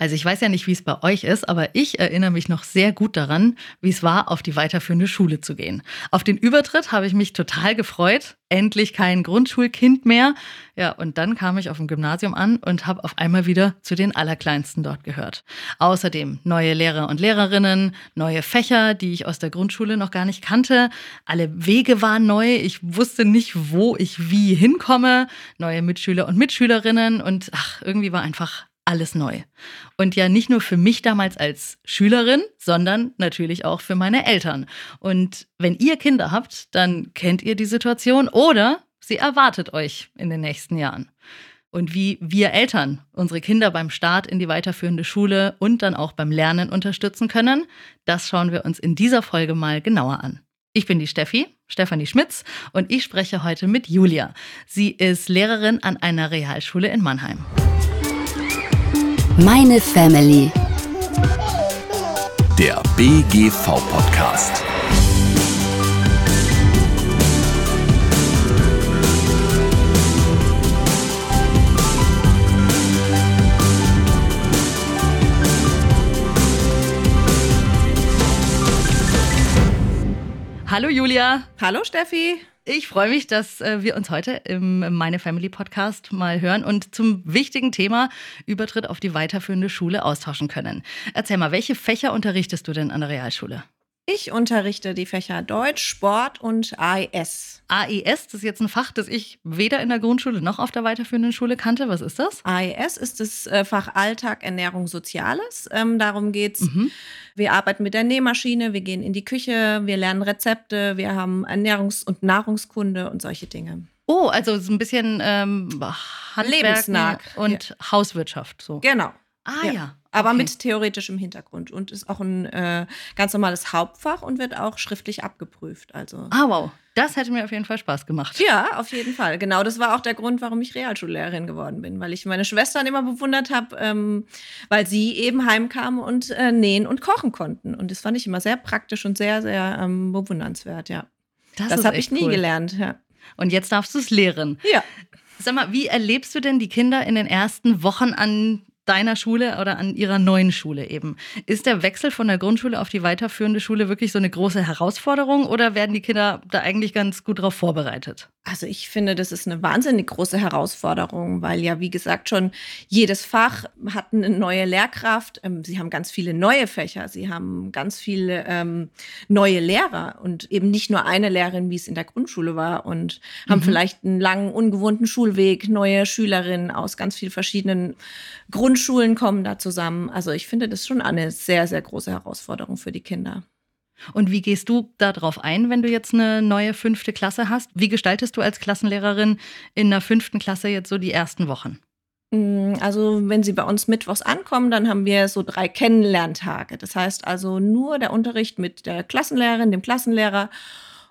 Also ich weiß ja nicht, wie es bei euch ist, aber ich erinnere mich noch sehr gut daran, wie es war, auf die weiterführende Schule zu gehen. Auf den Übertritt habe ich mich total gefreut. Endlich kein Grundschulkind mehr. Ja, und dann kam ich auf dem Gymnasium an und habe auf einmal wieder zu den Allerkleinsten dort gehört. Außerdem neue Lehrer und Lehrerinnen, neue Fächer, die ich aus der Grundschule noch gar nicht kannte. Alle Wege waren neu. Ich wusste nicht, wo ich wie hinkomme. Neue Mitschüler und Mitschülerinnen und ach, irgendwie war einfach alles neu. Und ja, nicht nur für mich damals als Schülerin, sondern natürlich auch für meine Eltern. Und wenn ihr Kinder habt, dann kennt ihr die Situation oder sie erwartet euch in den nächsten Jahren. Und wie wir Eltern unsere Kinder beim Start in die weiterführende Schule und dann auch beim Lernen unterstützen können, das schauen wir uns in dieser Folge mal genauer an. Ich bin die Steffi, Stefanie Schmitz, und ich spreche heute mit Julia. Sie ist Lehrerin an einer Realschule in Mannheim. Meine Family. Der BGV-Podcast. Hallo Julia. Hallo Steffi. Ich freue mich, dass äh, wir uns heute im Meine Family Podcast mal hören und zum wichtigen Thema Übertritt auf die weiterführende Schule austauschen können. Erzähl mal, welche Fächer unterrichtest du denn an der Realschule? Ich unterrichte die Fächer Deutsch, Sport und AES. AES, das ist jetzt ein Fach, das ich weder in der Grundschule noch auf der weiterführenden Schule kannte. Was ist das? AES ist das äh, Fach Alltag, Ernährung, Soziales. Ähm, darum geht's. Mhm. Wir arbeiten mit der Nähmaschine, wir gehen in die Küche, wir lernen Rezepte, wir haben Ernährungs- und Nahrungskunde und solche Dinge. Oh, also so ein bisschen ähm, Handwerk und ja. Hauswirtschaft. So. Genau. Ah ja. ja. Aber okay. mit theoretischem Hintergrund und ist auch ein äh, ganz normales Hauptfach und wird auch schriftlich abgeprüft. Also. Ah, wow. Das hätte mir auf jeden Fall Spaß gemacht. Ja, auf jeden Fall. Genau, das war auch der Grund, warum ich Realschullehrerin geworden bin, weil ich meine Schwestern immer bewundert habe, ähm, weil sie eben heimkamen und äh, nähen und kochen konnten. Und das fand ich immer sehr praktisch und sehr, sehr ähm, bewundernswert, ja. Das, das habe ich nie cool. gelernt, ja. Und jetzt darfst du es lehren. Ja. Sag mal, wie erlebst du denn die Kinder in den ersten Wochen an deiner Schule oder an ihrer neuen Schule eben. Ist der Wechsel von der Grundschule auf die weiterführende Schule wirklich so eine große Herausforderung oder werden die Kinder da eigentlich ganz gut darauf vorbereitet? Also ich finde, das ist eine wahnsinnig große Herausforderung, weil ja, wie gesagt, schon jedes Fach hat eine neue Lehrkraft. Ähm, sie haben ganz viele neue Fächer, sie haben ganz viele ähm, neue Lehrer und eben nicht nur eine Lehrerin, wie es in der Grundschule war und haben mhm. vielleicht einen langen, ungewohnten Schulweg, neue Schülerinnen aus ganz vielen verschiedenen Grundschulen kommen da zusammen. Also ich finde das schon eine sehr, sehr große Herausforderung für die Kinder. Und wie gehst du darauf ein, wenn du jetzt eine neue fünfte Klasse hast? Wie gestaltest du als Klassenlehrerin in der fünften Klasse jetzt so die ersten Wochen? Mm, also, wenn sie bei uns mittwochs ankommen, dann haben wir so drei Kennenlerntage. Das heißt also nur der Unterricht mit der Klassenlehrerin, dem Klassenlehrer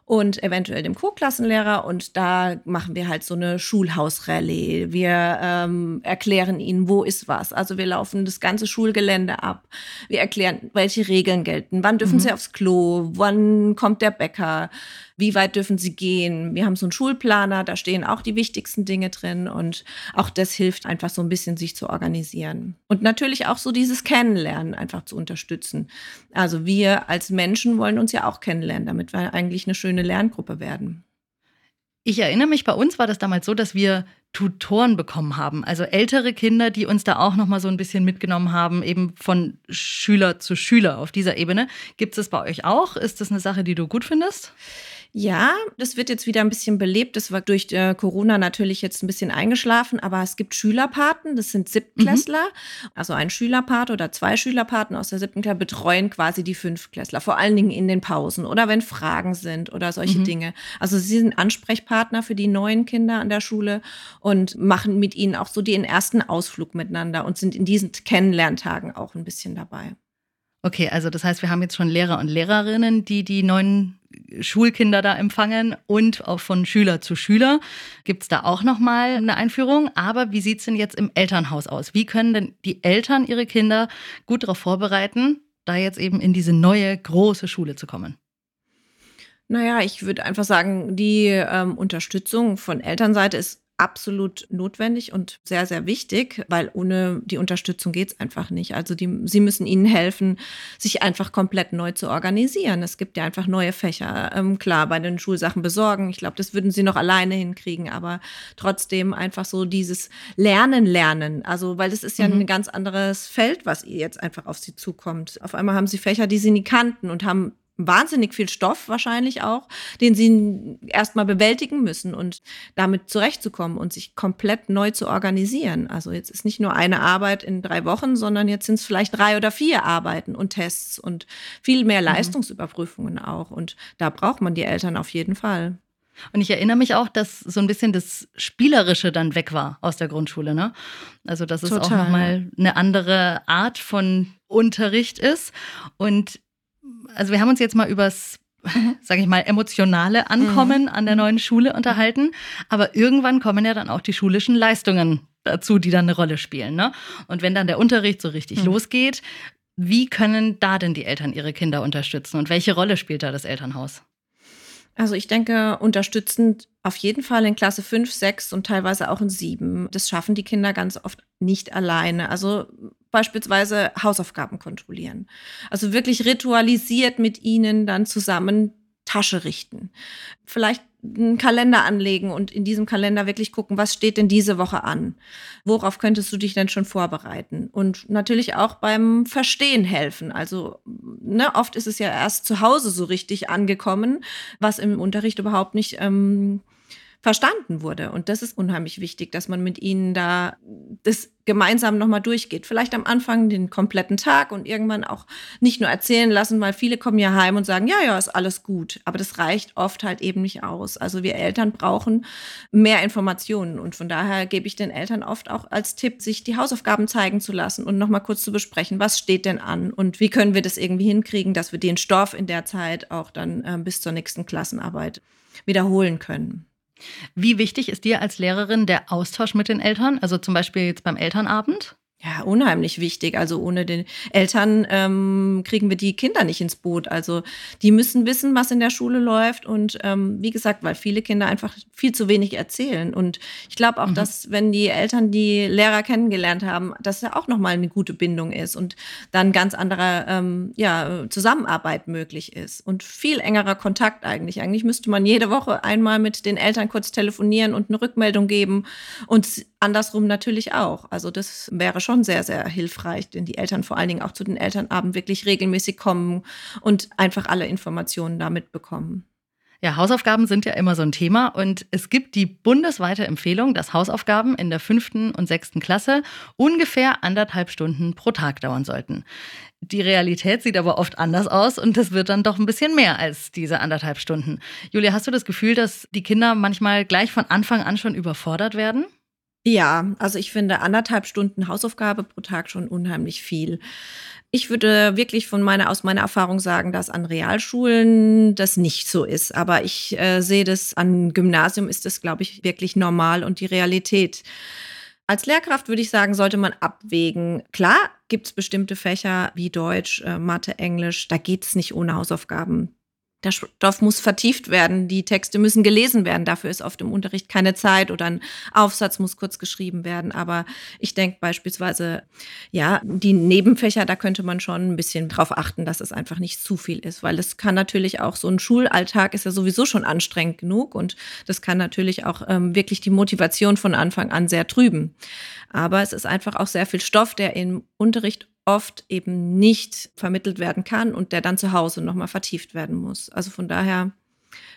und eventuell dem Co-Klassenlehrer. Und da machen wir halt so eine Schulhausrallye. Wir ähm, erklären ihnen, wo ist was. Also wir laufen das ganze Schulgelände ab. Wir erklären, welche Regeln gelten. Wann dürfen mhm. sie aufs Klo? Wann kommt der Bäcker? Wie weit dürfen sie gehen. Wir haben so einen Schulplaner, da stehen auch die wichtigsten Dinge drin und auch das hilft einfach so ein bisschen, sich zu organisieren. Und natürlich auch so dieses Kennenlernen einfach zu unterstützen. Also wir als Menschen wollen uns ja auch kennenlernen, damit wir eigentlich eine schöne Lerngruppe werden. Ich erinnere mich, bei uns war das damals so, dass wir Tutoren bekommen haben, also ältere Kinder, die uns da auch noch mal so ein bisschen mitgenommen haben, eben von Schüler zu Schüler auf dieser Ebene. Gibt es das bei euch auch? Ist das eine Sache, die du gut findest? Ja, das wird jetzt wieder ein bisschen belebt. Das war durch äh, Corona natürlich jetzt ein bisschen eingeschlafen, aber es gibt Schülerpaten, das sind Siebtklässler. Mhm. Also ein Schülerpate oder zwei Schülerpaten aus der siebten Klasse betreuen quasi die Fünftklässler, vor allen Dingen in den Pausen oder wenn Fragen sind oder solche mhm. Dinge. Also sie sind Ansprechpartner für die neuen Kinder an der Schule und machen mit ihnen auch so den ersten Ausflug miteinander und sind in diesen Kennenlerntagen auch ein bisschen dabei. Okay, also das heißt, wir haben jetzt schon Lehrer und Lehrerinnen, die die neuen Schulkinder da empfangen und auch von Schüler zu Schüler. Gibt es da auch nochmal eine Einführung? Aber wie sieht es denn jetzt im Elternhaus aus? Wie können denn die Eltern ihre Kinder gut darauf vorbereiten, da jetzt eben in diese neue große Schule zu kommen? Naja, ich würde einfach sagen, die ähm, Unterstützung von Elternseite ist absolut notwendig und sehr, sehr wichtig, weil ohne die Unterstützung geht es einfach nicht. Also die, sie müssen ihnen helfen, sich einfach komplett neu zu organisieren. Es gibt ja einfach neue Fächer. Ähm, klar, bei den Schulsachen besorgen. Ich glaube, das würden sie noch alleine hinkriegen, aber trotzdem einfach so dieses Lernen, Lernen. Also, weil das ist ja mhm. ein ganz anderes Feld, was jetzt einfach auf sie zukommt. Auf einmal haben sie Fächer, die sie nie kannten und haben wahnsinnig viel Stoff wahrscheinlich auch, den sie erstmal bewältigen müssen und damit zurechtzukommen und sich komplett neu zu organisieren. Also jetzt ist nicht nur eine Arbeit in drei Wochen, sondern jetzt sind es vielleicht drei oder vier Arbeiten und Tests und viel mehr mhm. Leistungsüberprüfungen auch. Und da braucht man die Eltern auf jeden Fall. Und ich erinnere mich auch, dass so ein bisschen das Spielerische dann weg war aus der Grundschule. Ne? Also, dass es Total. auch nochmal eine andere Art von Unterricht ist. Und also wir haben uns jetzt mal übers sage ich mal, emotionale Ankommen mhm. an der neuen Schule unterhalten. Aber irgendwann kommen ja dann auch die schulischen Leistungen dazu, die dann eine Rolle spielen. Ne? Und wenn dann der Unterricht so richtig mhm. losgeht, wie können da denn die Eltern ihre Kinder unterstützen und welche Rolle spielt da das Elternhaus? Also ich denke, unterstützend auf jeden Fall in Klasse 5, 6 und teilweise auch in 7. Das schaffen die Kinder ganz oft nicht alleine. Also beispielsweise Hausaufgaben kontrollieren. Also wirklich ritualisiert mit ihnen dann zusammen Tasche richten. Vielleicht einen Kalender anlegen und in diesem Kalender wirklich gucken, was steht denn diese Woche an? Worauf könntest du dich denn schon vorbereiten? Und natürlich auch beim Verstehen helfen. Also ne, oft ist es ja erst zu Hause so richtig angekommen, was im Unterricht überhaupt nicht ähm, verstanden wurde. Und das ist unheimlich wichtig, dass man mit ihnen da das gemeinsam nochmal durchgeht. Vielleicht am Anfang den kompletten Tag und irgendwann auch nicht nur erzählen lassen, weil viele kommen ja heim und sagen, ja, ja, ist alles gut. Aber das reicht oft halt eben nicht aus. Also wir Eltern brauchen mehr Informationen. Und von daher gebe ich den Eltern oft auch als Tipp, sich die Hausaufgaben zeigen zu lassen und nochmal kurz zu besprechen, was steht denn an und wie können wir das irgendwie hinkriegen, dass wir den Stoff in der Zeit auch dann äh, bis zur nächsten Klassenarbeit wiederholen können. Wie wichtig ist dir als Lehrerin der Austausch mit den Eltern? Also zum Beispiel jetzt beim Elternabend? Ja, unheimlich wichtig. Also ohne den Eltern ähm, kriegen wir die Kinder nicht ins Boot. Also die müssen wissen, was in der Schule läuft. Und ähm, wie gesagt, weil viele Kinder einfach viel zu wenig erzählen. Und ich glaube auch, mhm. dass wenn die Eltern die Lehrer kennengelernt haben, dass ja auch nochmal eine gute Bindung ist und dann ganz andere ähm, ja, Zusammenarbeit möglich ist und viel engerer Kontakt eigentlich. Eigentlich müsste man jede Woche einmal mit den Eltern kurz telefonieren und eine Rückmeldung geben und andersrum natürlich auch. Also das wäre schon sehr, sehr hilfreich, denn die Eltern vor allen Dingen auch zu den Elternabend wirklich regelmäßig kommen und einfach alle Informationen da mitbekommen. Ja, Hausaufgaben sind ja immer so ein Thema und es gibt die bundesweite Empfehlung, dass Hausaufgaben in der fünften und sechsten Klasse ungefähr anderthalb Stunden pro Tag dauern sollten. Die Realität sieht aber oft anders aus und das wird dann doch ein bisschen mehr als diese anderthalb Stunden. Julia, hast du das Gefühl, dass die Kinder manchmal gleich von Anfang an schon überfordert werden? Ja, also ich finde anderthalb Stunden Hausaufgabe pro Tag schon unheimlich viel. Ich würde wirklich von meiner, aus meiner Erfahrung sagen, dass an Realschulen das nicht so ist. Aber ich äh, sehe das an Gymnasium ist das, glaube ich, wirklich normal und die Realität. Als Lehrkraft würde ich sagen, sollte man abwägen. Klar gibt es bestimmte Fächer wie Deutsch, äh, Mathe, Englisch, da geht es nicht ohne Hausaufgaben. Der Stoff muss vertieft werden, die Texte müssen gelesen werden. Dafür ist oft im Unterricht keine Zeit oder ein Aufsatz muss kurz geschrieben werden. Aber ich denke beispielsweise, ja, die Nebenfächer, da könnte man schon ein bisschen drauf achten, dass es einfach nicht zu viel ist, weil es kann natürlich auch so ein Schulalltag ist ja sowieso schon anstrengend genug und das kann natürlich auch ähm, wirklich die Motivation von Anfang an sehr trüben. Aber es ist einfach auch sehr viel Stoff, der im Unterricht oft eben nicht vermittelt werden kann und der dann zu Hause nochmal vertieft werden muss. Also von daher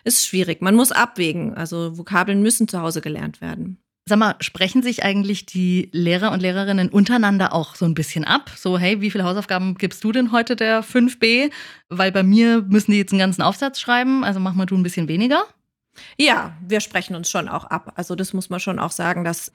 ist es schwierig. Man muss abwägen. Also Vokabeln müssen zu Hause gelernt werden. Sag mal, sprechen sich eigentlich die Lehrer und Lehrerinnen untereinander auch so ein bisschen ab? So, hey, wie viele Hausaufgaben gibst du denn heute der 5b? Weil bei mir müssen die jetzt einen ganzen Aufsatz schreiben, also mach mal du ein bisschen weniger. Ja, wir sprechen uns schon auch ab. Also das muss man schon auch sagen, dass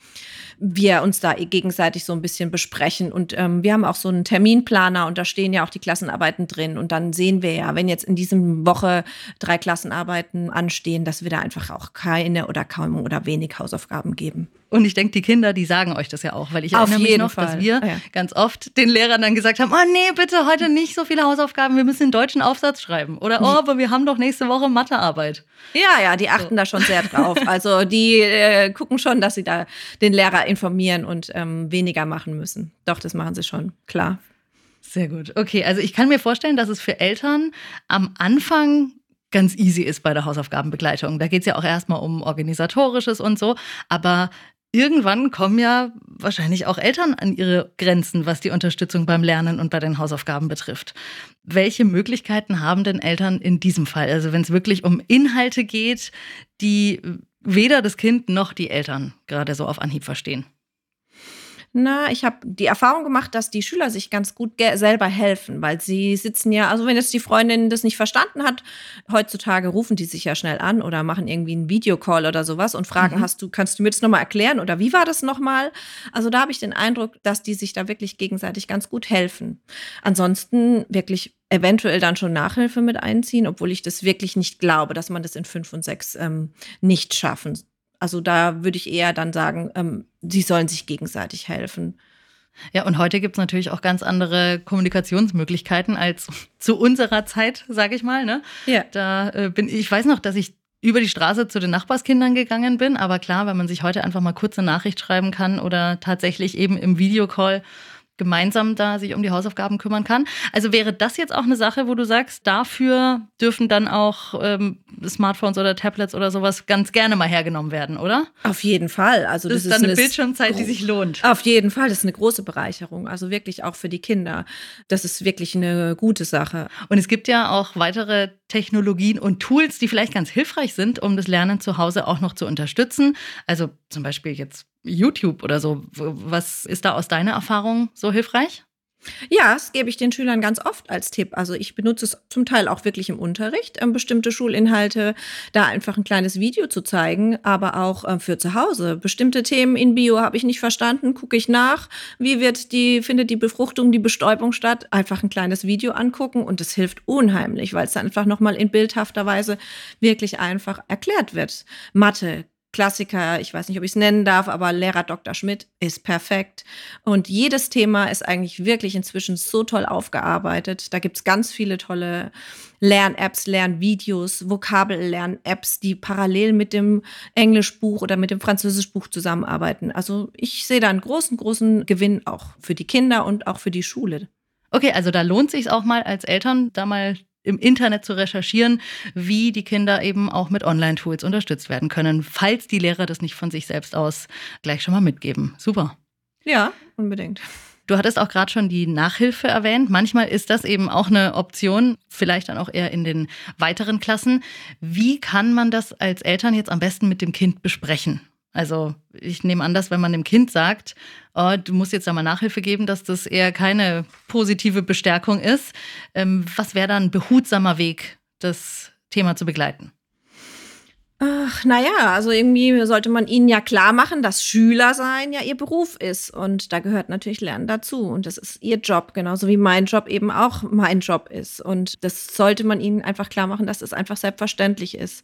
wir uns da gegenseitig so ein bisschen besprechen. Und ähm, wir haben auch so einen Terminplaner und da stehen ja auch die Klassenarbeiten drin. Und dann sehen wir ja, wenn jetzt in diesem Woche drei Klassenarbeiten anstehen, dass wir da einfach auch keine oder kaum oder wenig Hausaufgaben geben. Und ich denke, die Kinder, die sagen euch das ja auch, weil ich Auf erinnere mich jeden noch, Fall. dass wir Ah, ja. ganz oft den Lehrern dann gesagt haben, oh nee, bitte heute nicht so viele Hausaufgaben, wir müssen den deutschen Aufsatz schreiben. Oder, oh, aber wir haben doch nächste Woche Mathearbeit. Ja, ja, die achten da schon sehr drauf. Also die äh, gucken schon, dass sie da den Lehrer informieren und ähm, weniger machen müssen. Doch, das machen sie schon, klar. Sehr gut. Okay, also ich kann mir vorstellen, dass es für Eltern am Anfang ganz easy ist bei der Hausaufgabenbegleitung. Da geht es ja auch erstmal um organisatorisches und so, aber irgendwann kommen ja wahrscheinlich auch Eltern an ihre Grenzen, was die Unterstützung beim Lernen und bei den Hausaufgaben betrifft. Welche Möglichkeiten haben denn Eltern in diesem Fall? Also wenn es wirklich um Inhalte geht, die weder das Kind noch die Eltern gerade so auf Anhieb verstehen. Na, ich habe die Erfahrung gemacht, dass die Schüler sich ganz gut selber helfen, weil sie sitzen ja, also wenn jetzt die Freundin das nicht verstanden hat, heutzutage rufen die sich ja schnell an oder machen irgendwie einen Videocall oder sowas und fragen, Mhm. hast du, kannst du mir das nochmal erklären oder wie war das nochmal? Also da habe ich den Eindruck, dass die sich da wirklich gegenseitig ganz gut helfen. Ansonsten wirklich eventuell dann schon Nachhilfe mit einziehen, obwohl ich das wirklich nicht glaube, dass man das in fünf und sechs ähm, nicht schaffen. Also da würde ich eher dann sagen, ähm, sie sollen sich gegenseitig helfen. Ja, und heute gibt's natürlich auch ganz andere Kommunikationsmöglichkeiten als zu unserer Zeit, sage ich mal. Ne? Ja. Da äh, bin ich weiß noch, dass ich über die Straße zu den Nachbarskindern gegangen bin, aber klar, wenn man sich heute einfach mal kurz eine Nachricht schreiben kann oder tatsächlich eben im Videocall gemeinsam da sich um die Hausaufgaben kümmern kann. Also wäre das jetzt auch eine Sache, wo du sagst, dafür dürfen dann auch ähm, Smartphones oder Tablets oder sowas ganz gerne mal hergenommen werden, oder? Auf jeden Fall. Also Das, das, ist dann eine eine Bildschirmzeit, die sich lohnt. Auf jeden Fall, das ist eine große Bereicherung. Also wirklich auch für die Kinder. Das ist wirklich eine gute Sache. Und es gibt ja auch weitere Technologien und Tools, die vielleicht ganz hilfreich sind, um das Lernen zu Hause auch noch zu unterstützen. Also zum Beispiel jetzt YouTube oder so. Was ist da aus deiner Erfahrung so hilfreich? Ja, das gebe ich den Schülern ganz oft als Tipp. Also ich benutze es zum Teil auch wirklich im Unterricht, ähm, bestimmte Schulinhalte, da einfach ein kleines Video zu zeigen, aber auch ähm, für zu Hause. Bestimmte Themen in Bio habe ich nicht verstanden, gucke ich nach. Wie wird die, findet die Befruchtung, die Bestäubung statt? Einfach ein kleines Video angucken und das hilft unheimlich, weil es dann einfach nochmal in bildhafter Weise wirklich einfach erklärt wird. Mathe, Klassiker, ich weiß nicht, ob ich es nennen darf, aber Lehrer Dr. Schmidt ist perfekt. Und jedes Thema ist eigentlich wirklich inzwischen so toll aufgearbeitet. Da gibt es ganz viele tolle Lern-Apps, Lernvideos, Vokabellern-Apps, die parallel mit dem Englischbuch oder mit dem Französischbuch zusammenarbeiten. Also ich sehe da einen großen, großen Gewinn auch für die Kinder und auch für die Schule. Okay, also da lohnt sich auch mal als Eltern, da mal im Internet zu recherchieren, wie die Kinder eben auch mit Online-Tools unterstützt werden können, falls die Lehrer das nicht von sich selbst aus gleich schon mal mitgeben. Super. Ja, unbedingt. Du hattest auch gerade schon die Nachhilfe erwähnt. Manchmal ist das eben auch eine Option, vielleicht dann auch eher in den weiteren Klassen. Wie kann man das als Eltern jetzt am besten mit dem Kind besprechen? Also ich nehme an, dass wenn man dem Kind sagt, oh, du musst jetzt da mal Nachhilfe geben, dass das eher keine positive Bestärkung ist. Ähm, was wäre dann ein behutsamer Weg, das Thema zu begleiten? Ach, naja, also irgendwie sollte man ihnen ja klar machen, dass Schüler sein ja ihr Beruf ist. Und da gehört natürlich Lernen dazu. Und das ist ihr Job, genauso wie mein Job eben auch mein Job ist. Und das sollte man ihnen einfach klar machen, dass es einfach selbstverständlich ist.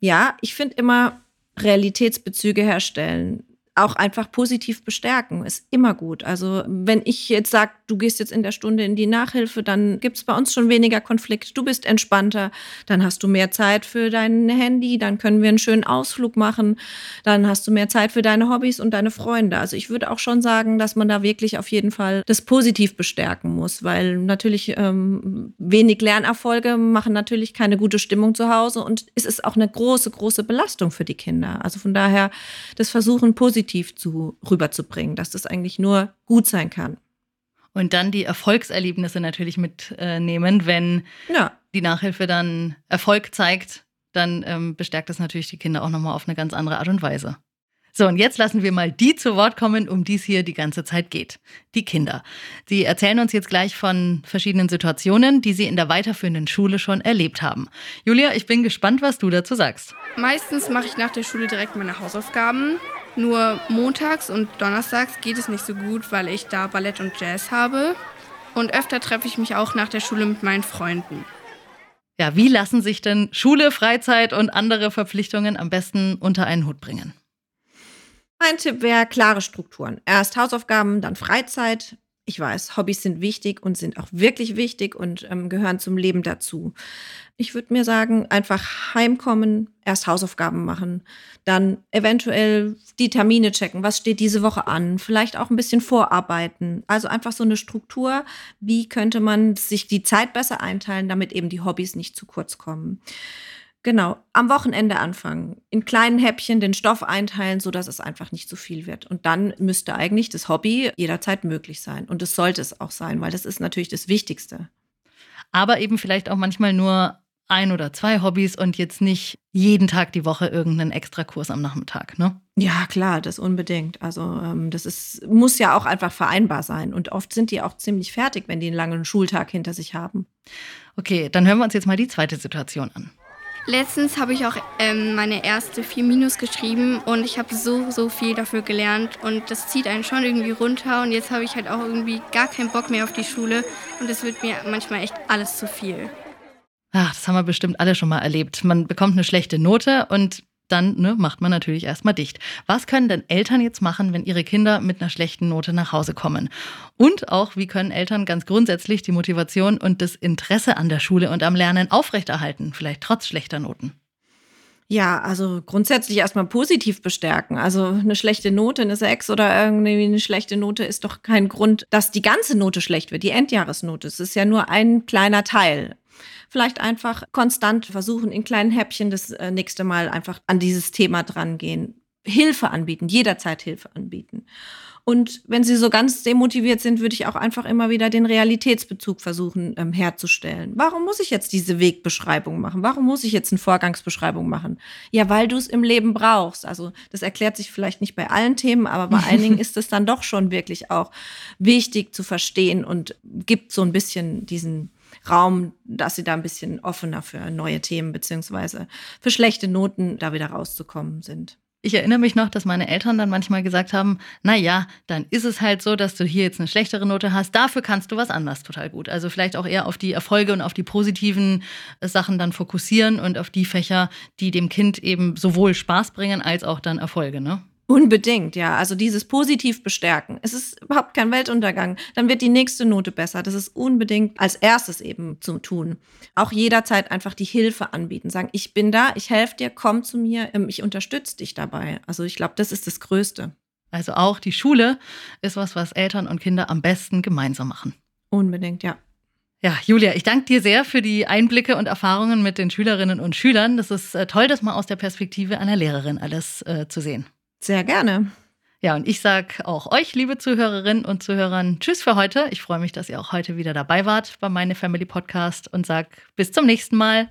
Ja, ich finde immer Realitätsbezüge herstellen. Auch einfach positiv bestärken, ist immer gut. Also wenn ich jetzt sage, du gehst jetzt in der Stunde in die Nachhilfe, dann gibt es bei uns schon weniger Konflikt. Du bist entspannter, dann hast du mehr Zeit für dein Handy, dann können wir einen schönen Ausflug machen, dann hast du mehr Zeit für deine Hobbys und deine Freunde. Also ich würde auch schon sagen, dass man da wirklich auf jeden Fall das positiv bestärken muss, weil natürlich ähm, wenig Lernerfolge machen natürlich keine gute Stimmung zu Hause und es ist auch eine große, große Belastung für die Kinder. Also von daher das Versuchen positiv zu, rüberzubringen, dass das eigentlich nur gut sein kann. Und dann die Erfolgserlebnisse natürlich mitnehmen, wenn Ja. die Nachhilfe dann Erfolg zeigt, dann ähm, bestärkt das natürlich die Kinder auch nochmal auf eine ganz andere Art und Weise. So, und jetzt lassen wir mal die zu Wort kommen, um die es hier die ganze Zeit geht. Die Kinder. Sie erzählen uns jetzt gleich von verschiedenen Situationen, die sie in der weiterführenden Schule schon erlebt haben. Julia, ich bin gespannt, was du dazu sagst. Meistens mache ich nach der Schule direkt meine Hausaufgaben. Nur montags und donnerstags geht es nicht so gut, weil ich da Ballett und Jazz habe. Und öfter treffe ich mich auch nach der Schule mit meinen Freunden. Ja, wie lassen sich denn Schule, Freizeit und andere Verpflichtungen am besten unter einen Hut bringen? Mein Tipp wäre klare Strukturen. Erst Hausaufgaben, dann Freizeit. Ich weiß, Hobbys sind wichtig und sind auch wirklich wichtig und ähm, gehören zum Leben dazu. Ich würde mir sagen, einfach heimkommen, erst Hausaufgaben machen, dann eventuell die Termine checken, was steht diese Woche an, vielleicht auch ein bisschen vorarbeiten. Also einfach so eine Struktur, wie könnte man sich die Zeit besser einteilen, damit eben die Hobbys nicht zu kurz kommen. Genau, am Wochenende anfangen, in kleinen Häppchen den Stoff einteilen, so dass es einfach nicht zu viel wird. Und dann müsste eigentlich das Hobby jederzeit möglich sein. Und es sollte es auch sein, weil das ist natürlich das Wichtigste. Aber eben vielleicht auch manchmal nur ein oder zwei Hobbys und jetzt nicht jeden Tag die Woche irgendeinen Extrakurs am Nachmittag, ne? Ja, klar, das unbedingt. Also ähm, das ist, muss ja auch einfach vereinbar sein. Und oft sind die auch ziemlich fertig, wenn die einen langen Schultag hinter sich haben. Okay, dann hören wir uns jetzt mal die zweite Situation an. Letztens habe ich auch ähm, meine erste 4 Minus geschrieben und ich habe so, so viel dafür gelernt und das zieht einen schon irgendwie runter und jetzt habe ich halt auch irgendwie gar keinen Bock mehr auf die Schule und es wird mir manchmal echt alles zu viel. Ach, das haben wir bestimmt alle schon mal erlebt. Man bekommt eine schlechte Note und dann ne, macht man natürlich erstmal dicht. Was können denn Eltern jetzt machen, wenn ihre Kinder mit einer schlechten Note nach Hause kommen? Und auch, wie können Eltern ganz grundsätzlich die Motivation und das Interesse an der Schule und am Lernen aufrechterhalten, vielleicht trotz schlechter Noten? Ja, also grundsätzlich erstmal positiv bestärken. Also eine schlechte Note, eine 6 oder irgendwie eine schlechte Note ist doch kein Grund, dass die ganze Note schlecht wird, die Endjahresnote. Es ist ja nur ein kleiner Teil vielleicht einfach konstant versuchen, in kleinen Häppchen das äh, nächste Mal einfach an dieses Thema drangehen. Hilfe anbieten, jederzeit Hilfe anbieten. Und wenn sie so ganz demotiviert sind, würde ich auch einfach immer wieder den Realitätsbezug versuchen ähm, herzustellen. Warum muss ich jetzt diese Wegbeschreibung machen? Warum muss ich jetzt eine Vorgangsbeschreibung machen? Ja, weil du es im Leben brauchst. Also das erklärt sich vielleicht nicht bei allen Themen, aber bei einigen ist es dann doch schon wirklich auch wichtig zu verstehen und gibt so ein bisschen diesen Raum, dass sie da ein bisschen offener für neue Themen beziehungsweise für schlechte Noten da wieder rauszukommen sind. Ich erinnere mich noch, dass meine Eltern dann manchmal gesagt haben, na ja, dann ist es halt so, dass du hier jetzt eine schlechtere Note hast, dafür kannst du was anderes total gut. Also vielleicht auch eher auf die Erfolge und auf die positiven äh, Sachen dann fokussieren und auf die Fächer, die dem Kind eben sowohl Spaß bringen als auch dann Erfolge, ne? Unbedingt, ja. Also dieses positiv bestärken. Es ist überhaupt kein Weltuntergang. Dann wird die nächste Note besser. Das ist unbedingt als erstes eben zu tun. Auch jederzeit einfach die Hilfe anbieten. Sagen, ich bin da, ich helfe dir, komm zu mir, ähm, ich unterstütze dich dabei. Also ich glaube, das ist das Größte. Also auch die Schule ist was, was Eltern und Kinder am besten gemeinsam machen. Unbedingt, ja. Ja, Julia, ich danke dir sehr für die Einblicke und Erfahrungen mit den Schülerinnen und Schülern. Das ist äh, toll, das mal aus der Perspektive einer Lehrerin alles äh, zu sehen. Sehr gerne. Ja, und ich sage auch euch, liebe Zuhörerinnen und Zuhörern, tschüss für heute. Ich freue mich, dass ihr auch heute wieder dabei wart bei Meine Family Podcast und sage bis zum nächsten Mal.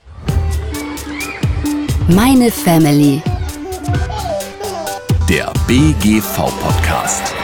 Meine Family. Der BGV Podcast.